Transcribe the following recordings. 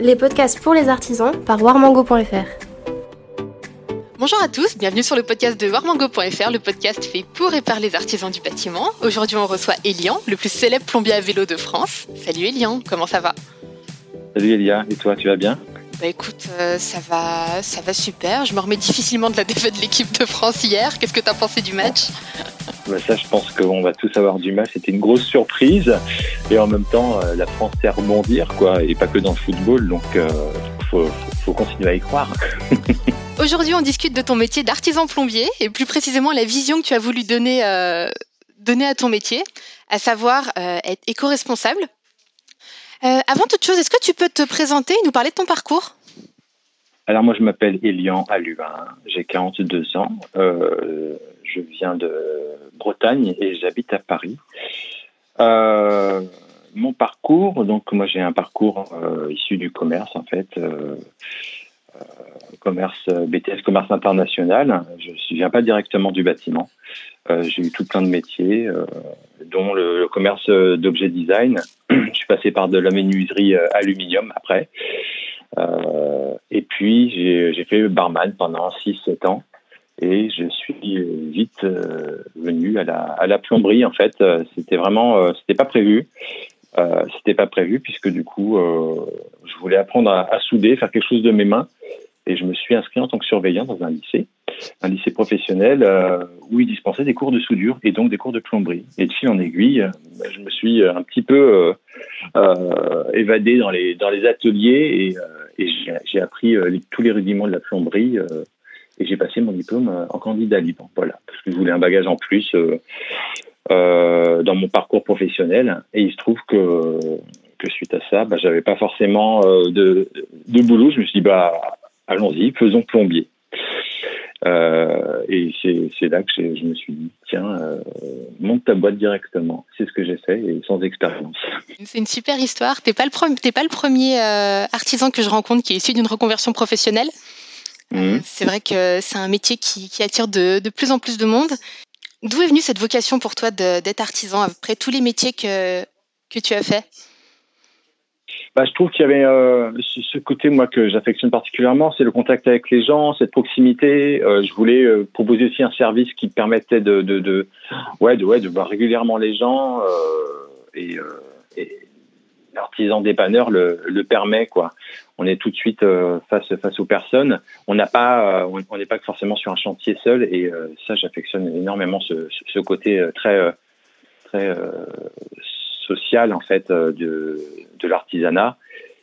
les podcasts pour les artisans par warmango.fr. Bonjour à tous, bienvenue sur le podcast de warmango.fr, le podcast fait pour et par les artisans du bâtiment. Aujourd'hui, on reçoit Elian, le plus célèbre plombier à vélo de France. Salut Elian, comment ça va? Salut Elia, et toi, tu vas bien? Bah écoute, euh, ça va, ça va super. Je me remets difficilement de la défaite de l'équipe de France hier. Qu'est-ce que tu as pensé du match? Ça, je pense qu'on va tous avoir du mal. C'était une grosse surprise. Et en même temps, euh, la France sait rebondir, quoi. Et pas que dans le football. Donc, il euh, faut, faut, continuer à y croire. Aujourd'hui, on discute de ton métier d'artisan plombier et plus précisément la vision que tu as voulu donner, donner à ton métier, à savoir être éco-responsable euh, avant toute chose, est-ce que tu peux te présenter et nous parler de ton parcours? Alors moi, je m'appelle Elian Aluin, j'ai 42 ans, euh, je viens de Bretagne et j'habite à Paris. Euh, mon parcours, donc moi j'ai un parcours issu du commerce en fait, commerce BTS commerce international. Je ne viens pas directement du bâtiment. j'ai eu tout plein de métiers, dont le commerce d'objets design je suis passé par de la menuiserie euh, aluminium après. Euh, et puis, j'ai fait barman pendant 6-7 ans. Et je suis vite euh, venu à la, à la, plomberie. En fait, c'était vraiment, c'était pas prévu. c'était pas prévu puisque du coup, je voulais apprendre à, souder, faire quelque chose de mes mains. Et je me suis inscrit en tant que surveillant dans un lycée, un lycée professionnel euh, où ils dispensaient des cours de soudure et donc des cours de plomberie. Et de fil en aiguille, je me suis un petit peu euh, euh, évadé dans les, dans les ateliers et, et j'ai appris tous les rudiments de la plomberie et j'ai passé mon diplôme en candidat libre. Voilà, parce que je voulais un bagage en plus dans mon parcours professionnel. Et il se trouve que que suite à ça, bah, j'avais pas forcément de, de boulot. Je me suis dit, bah, allons-y, faisons plombier. Euh, et c'est là que je me suis dit, tiens, euh, monte ta boîte directement. C'est ce que j'ai fait et sans expérience. C'est une super histoire. Le premier, pas le premier euh, artisan que je rencontre qui est issu d'une reconversion professionnelle. Mmh. C'est vrai que c'est un métier qui, attire de, de, plus en plus de monde. D'où est venue cette vocation pour toi d'être artisan après tous les métiers que, que tu as fait bah, je trouve qu'il y avait euh, ce côté moi que j'affectionne particulièrement, c'est le contact avec les gens, cette proximité. Euh, je voulais euh, proposer aussi un service qui permettait de, de, de, ouais, de, ouais, de voir régulièrement les gens et, et l'artisan dépanneur le, le permet quoi. On est tout de suite face face aux personnes. On n'a pas, on n'est pas forcément sur un chantier seul et ça j'affectionne énormément ce, ce côté très très social en fait euh, de, de l'artisanat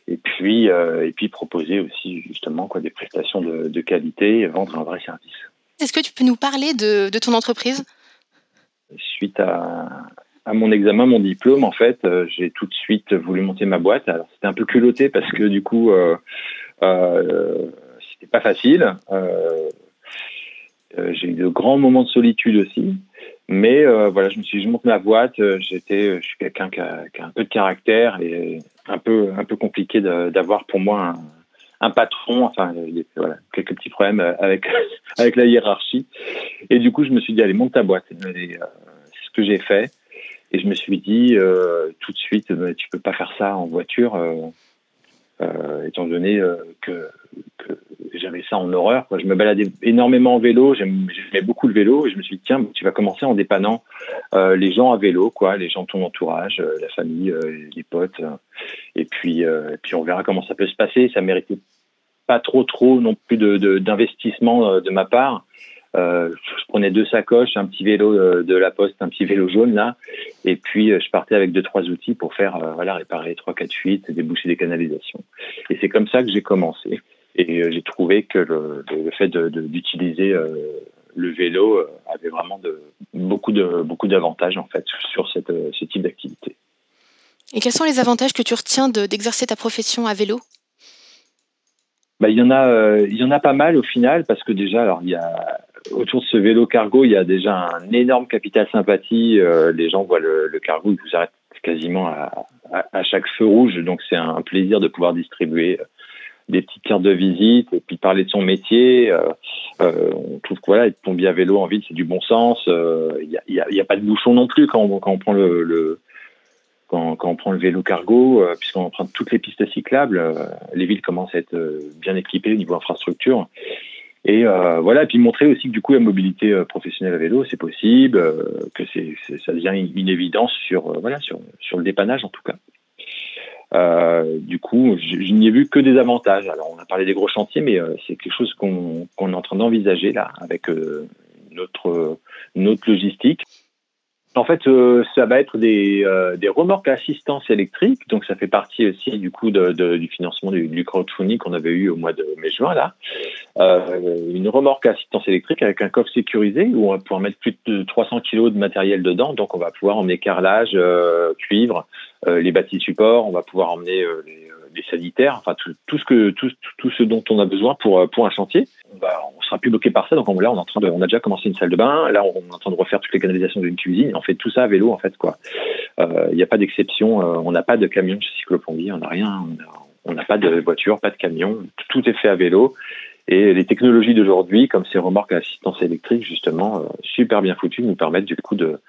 et puis euh, et puis proposer aussi justement quoi des prestations de, de qualité et vendre un vrai service. Est-ce que tu peux nous parler de, de ton entreprise? Suite à, à, mon examen, mon diplôme, en fait, euh, j'ai tout de suite voulu monter ma boîte. Alors c'était un peu culotté parce que du coup, euh, euh, c'était pas facile. j'ai eu de grands moments de solitude aussi. Mais voilà, je me suis dit, je monte ma boîte. J'étais, je suis quelqu'un qui a, un peu de caractère et un peu, un peu compliqué d'avoir pour moi un, un, patron. Enfin, voilà, quelques petits problèmes avec avec la hiérarchie. Et du coup, je me suis dit, allez, monte ta boîte. C'est ce que j'ai fait. Et je me suis dit euh, tout de suite, tu peux pas faire ça en voiture, euh, étant donné que, que j'avais ça en horreur. Quoi. Je me baladais énormément en vélo, j'aimais beaucoup le vélo et je me suis dit tiens, tu vas commencer en dépannant euh, les gens à vélo, quoi, les gens de ton entourage, euh, la famille, euh, les potes, et puis et puis on verra comment ça peut se passer. Ça méritait pas trop trop non plus de d'investissement de, ma part. Je prenais deux sacoches, un petit vélo de la poste, un petit vélo jaune là, et puis je partais avec deux trois outils pour faire voilà réparer trois quatre fuites, déboucher des canalisations. Et c'est comme ça que j'ai commencé. Et euh, j'ai trouvé que le, le fait d'utiliser euh, le vélo euh, avait vraiment de, beaucoup de beaucoup d'avantages en fait sur cette, ce type d'activité. Et quels sont les avantages que tu retiens d'exercer ta profession à vélo? Bah, il y en a, il y en a pas mal au final parce que déjà, alors il y a autour de ce vélo cargo, il y a déjà un énorme capital sympathie. les gens voient le, le, cargo, ils vous arrêtent quasiment à, à, chaque feu rouge, donc c'est un plaisir de pouvoir distribuer des petites cartes de visite et puis parler de son métier. Euh, euh, on trouve que voilà, être plombier à vélo en ville, c'est du bon sens. Il euh, n'y a, a, pas de bouchon non plus quand on, quand on prend le, le, quand, on prend le vélo cargo, puisqu'on emprunte toutes les pistes cyclables, les villes commencent à être bien équipées au niveau infrastructure. Et voilà, et puis montrer aussi que du coup la mobilité professionnelle à vélo, c'est possible, que c'est, ça devient une, évidence sur voilà sur sur le dépannage en tout cas. Euh, du coup, je, n'y ai vu que des avantages. Alors, on a parlé des gros chantiers, mais euh, c'est quelque chose qu'on est en train d'envisager là avec euh, notre notre logistique. En fait, euh, ça va être des, euh, des remorques à assistance électrique. Donc, ça fait partie aussi du coup de, de, du financement du, du crowdfunding qu'on avait eu au mois de mai-juin là. Euh, une remorque à assistance électrique avec un coffre sécurisé où on va pouvoir mettre plus de 300 kg de matériel dedans. Donc, on va pouvoir emmener carrelage, euh, cuivre, les bâtis supports. On va pouvoir emmener les, les, sanitaires, enfin tout, ce que tout, tout ce dont on a besoin pour pour un chantier. On va, sera plus bloqué par ça. Donc là, on est en train de, on a déjà commencé une salle de bain. Là, on est en train de refaire toutes les canalisations d'une cuisine. On fait tout ça à vélo, en fait, quoi. Il euh, n'y a pas d'exception. Euh, on n'a pas de camion de cycloplombier. On n'a rien. On n'a pas de voiture, pas de camion. Tout est fait à vélo. Et les technologies d'aujourd'hui, comme ces remorques à assistance électrique, justement, euh, super bien foutues, nous permettent du coup de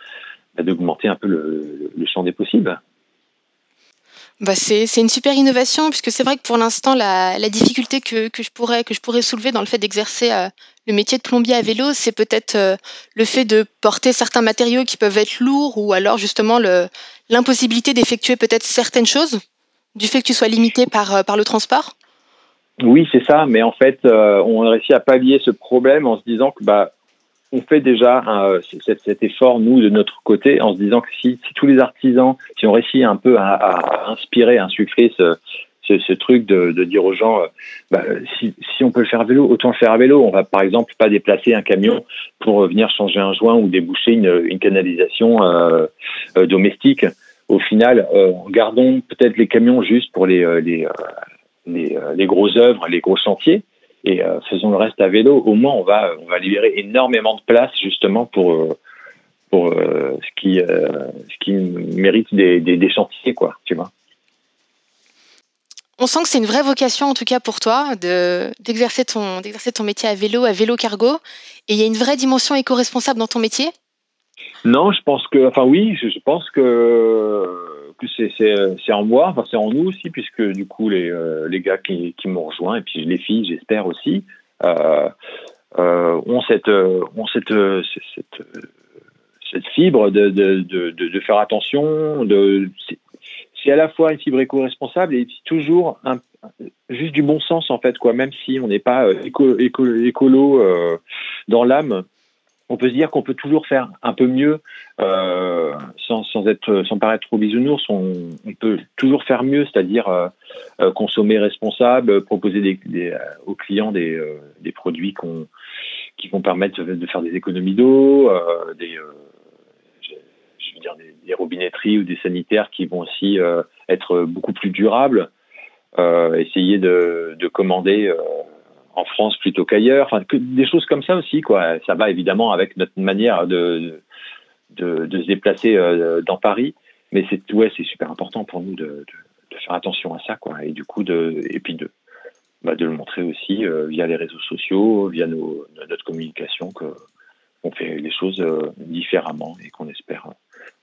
bah, d'augmenter un peu le, le champ des possibles. Bah c'est, une super innovation puisque c'est vrai que pour l'instant la, la difficulté que, que, je pourrais que je pourrais soulever dans le fait d'exercer euh, le métier de plombier à vélo, c'est peut-être euh, le fait de porter certains matériaux qui peuvent être lourds ou alors justement l'impossibilité d'effectuer peut-être certaines choses du fait que tu sois limité par, par le transport. Oui, c'est ça, mais en fait, on a réussi à pallier ce problème en se disant que bah on fait déjà un, cet, cet, effort, nous, de notre côté, en se disant que si, si tous les artisans, si on réussit un peu à, à inspirer, à insuffler ce, ce, ce truc de, de, dire aux gens, euh, bah, si, si, on peut le faire à vélo, autant le faire à vélo. On va, par exemple, pas déplacer un camion pour venir changer un joint ou déboucher une, une canalisation euh, euh, domestique. Au final, euh, gardons peut-être les camions juste pour les, euh, les, les, les grosses œuvres, les gros chantiers et euh, faisons le reste à vélo. Au moins, on va, on va libérer énormément de place justement pour, euh, pour euh, ce, qui, ce qui mérite des, des, des, chantiers, quoi, tu vois. On sent que c'est une vraie vocation, en tout cas pour toi, d'exercer ton, ton métier à vélo, à vélo cargo. Et il y a une vraie dimension éco-responsable dans ton métier? Non, je pense que, enfin oui, je, je pense que que c'est en moi, enfin c'est en nous aussi, puisque du coup les, euh, gars qui, m'ont rejoint et puis les filles, j'espère aussi, euh, euh, ont cette ont cette cette, fibre de, faire attention. C'est à la fois une fibre éco-responsable et toujours un, juste du bon sens en fait quoi. Même si on n'est pas éco, éco, écolo dans l'âme, on peut se dire qu'on peut toujours faire un peu mieux euh, sans, sans, être sans paraître trop bisounours. On, on peut toujours faire mieux, c'est-à-dire euh, euh consommer responsable, proposer des, des, euh, aux clients des, euh, des produits qui vont permettre de faire des économies d'eau, dire des, des, robinetteries ou des sanitaires qui vont aussi être beaucoup plus durables. essayer de, de commander en France plutôt qu'ailleurs. Que, des choses comme ça aussi, quoi. Ça va évidemment avec notre manière de, se déplacer euh, dans Paris, mais c'est ouais, c'est super important pour nous de, faire attention à ça. Et du coup, et puis de, bah, de le montrer aussi euh, via les réseaux sociaux, via notre communication, que on fait les choses euh, différemment et qu'on espère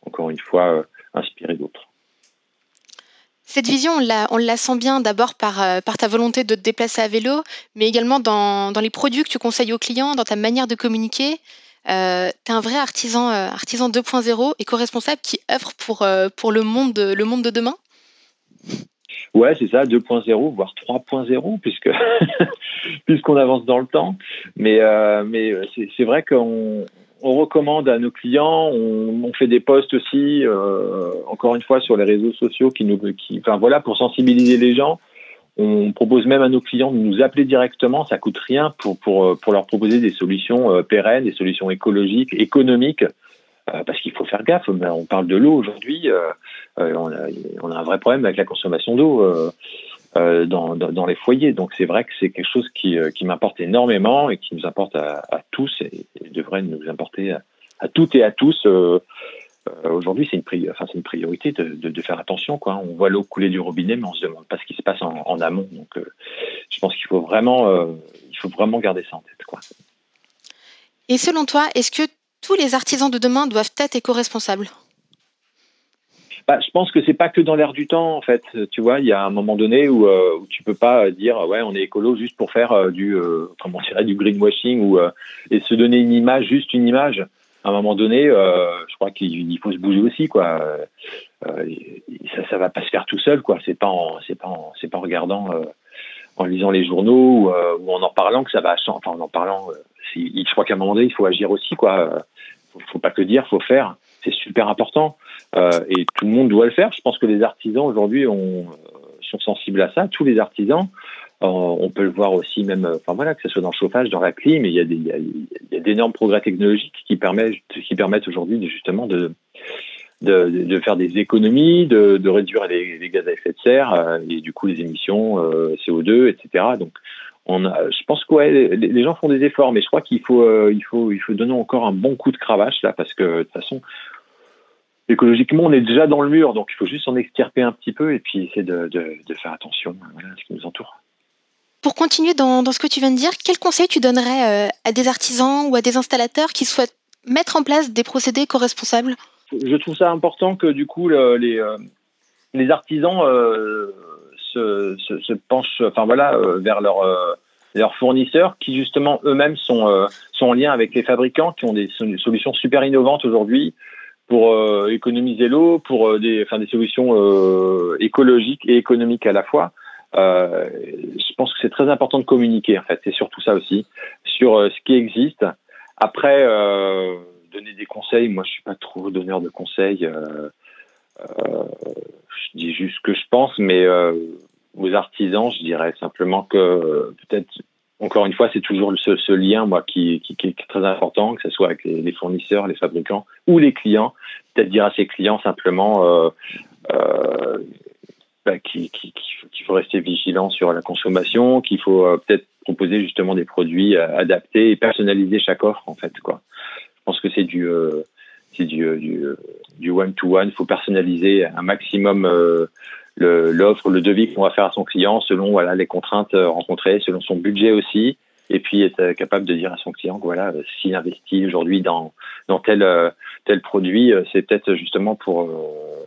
encore une fois inspirer d'autres. Cette vision, on la, sent bien d'abord par, euh, par ta volonté de te déplacer à vélo, mais également dans, les produits que tu conseilles aux clients, dans ta manière de communiquer. Euh, tu es un vrai artisan, euh, artisan 2.0 éco-responsable qui œuvre pour, euh, pour le, monde de, le monde de demain Ouais, c'est ça, 2.0, voire 3.0, puisque puisqu'on avance dans le temps. Mais, mais c'est vrai qu'on on recommande à nos clients, on, fait des posts aussi, euh, encore une fois sur les réseaux sociaux qui nous, qui, enfin voilà, pour sensibiliser les gens. On propose même à nos clients de nous appeler directement, ça coûte rien pour pour pour leur proposer des solutions euh, pérennes, des solutions écologiques, économiques, euh, parce qu'il faut faire gaffe. On parle de l'eau aujourd'hui, euh, euh, on, a, un vrai problème avec la consommation d'eau. Euh, dans, les foyers. Donc c'est vrai que c'est quelque chose qui, euh, m'importe énormément et qui nous importe à, tous et, devrait nous importer à, toutes et à tous. Euh, Aujourd'hui, c'est une, priorité de, faire attention. On voit l'eau couler du robinet, mais on se demande pas ce qui se passe en, amont. Donc je pense qu'il faut vraiment, il faut vraiment garder ça en tête. Et selon toi, est-ce que tous les artisans de demain doivent être éco-responsables? Bah, je pense que c'est pas que dans l'air du temps en fait. Tu vois, il y a un moment donné où, euh, où tu peux pas dire ouais on est écolo juste pour faire euh, du euh, comment dirait du greenwashing ou euh, et se donner une image, juste une image. À un moment donné, je crois qu'il faut se bouger aussi quoi. ça ça va pas se faire tout seul quoi. C'est pas en c'est pas c'est pas en regardant en lisant les journaux ou, en en parlant que ça va enfin en en parlant. je crois qu'à un moment donné il faut agir aussi quoi. Faut, faut pas que dire, faut faire c'est super important euh, et tout le monde doit le faire. Je pense que les artisans aujourd'hui sont sensibles à ça. Tous les artisans, euh, on peut le voir aussi même, enfin voilà, que ce soit dans le chauffage, dans la clim, il y a d'énormes progrès technologiques qui permettent, aujourd'hui justement de, de, de, faire des économies, de, réduire les, gaz à effet de serre euh, et du coup les émissions euh, CO2, etc. Donc, je pense que les, gens font des efforts, mais je crois qu'il faut, euh, il faut, il faut donner encore un bon coup de cravache là, parce que de toute façon, écologiquement, on est déjà dans le mur, donc il faut juste en extirper un petit peu et puis essayer de, de, de faire attention voilà, à ce qui nous entoure. Pour continuer dans, dans, ce que tu viens de dire, quel conseil tu donnerais euh, à des artisans ou à des installateurs qui souhaitent mettre en place des procédés éco-responsables? Je trouve ça important que du coup le, les, euh, les artisans euh, se, se, se, penchent enfin, voilà, vers leur, euh, leurs fournisseurs qui justement eux-mêmes sont, euh, sont en lien avec les fabricants qui ont des solutions super innovantes aujourd'hui pour euh, économiser l'eau, pour euh, des, enfin, des solutions euh, écologiques et économiques à la fois. je pense que c'est très important de communiquer, en fait. C'est surtout ça aussi, sur ce qui existe. Après, donner des conseils, moi, je suis pas trop donneur de conseils. je dis juste ce que je pense, mais aux artisans, je dirais simplement que peut-être encore une fois, c'est toujours ce, ce, lien, moi, qui, qui, qui, est très important, que ce soit avec les, les, fournisseurs, les fabricants ou les clients. Peut-être dire à ses clients simplement euh, euh, bah, qu'il faut rester vigilant sur la consommation, qu'il faut euh, peut-être proposer justement des produits adaptés et personnaliser chaque offre, en fait. Quoi. Je pense que c'est du, c'est du, du, du one-to-one. Il faut personnaliser un maximum l'offre, le, le, devis qu'on va faire à son client selon voilà les contraintes euh, rencontrées, selon son budget aussi, et puis être euh, capable de dire à son client que voilà s'il investit aujourd'hui dans dans tel euh, tel produit, c'est peut-être justement pour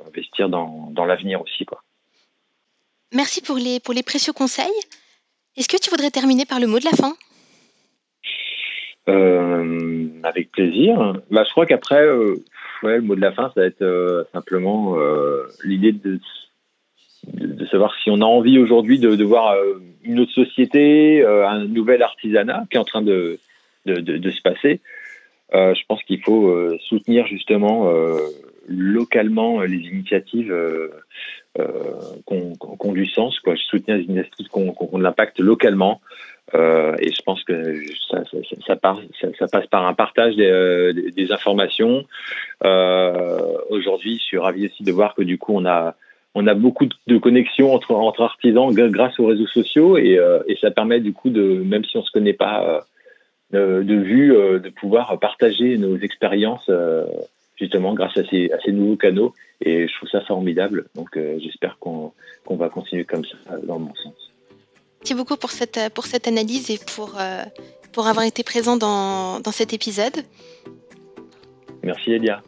investir dans, dans l'avenir aussi quoi. Merci pour les pour les précieux conseils. Est-ce que tu voudrais terminer par le mot de la fin? Euh, Avec plaisir. Bah, je crois qu'après, euh, le mot de la fin, ça va être euh, simplement l'idée de savoir si on a envie aujourd'hui de, voir euh, une autre société, euh, un nouvel artisanat qui est en train de, de se passer. Euh, je pense qu'il faut euh, soutenir justement euh, localement les initiatives qu'on qu du sens, quoi. soutenir les initiatives qui ont, qu ont de l'impact localement. et je pense que ça, passe par un partage des, des, des informations. Aujourd'hui, je suis ravi aussi de voir que du coup, on a beaucoup de connexions entre, artisans grâce aux réseaux sociaux et, euh, ça permet du coup de, même si on se connaît pas euh, de vue, euh, de pouvoir partager nos expériences justement grâce à ces, à ces, nouveaux canaux et je trouve ça formidable. Donc j'espère qu'on qu va continuer comme ça dans mon sens. Merci beaucoup pour cette, pour cette analyse et pour, pour avoir été présent dans, dans cet épisode. Merci Elia.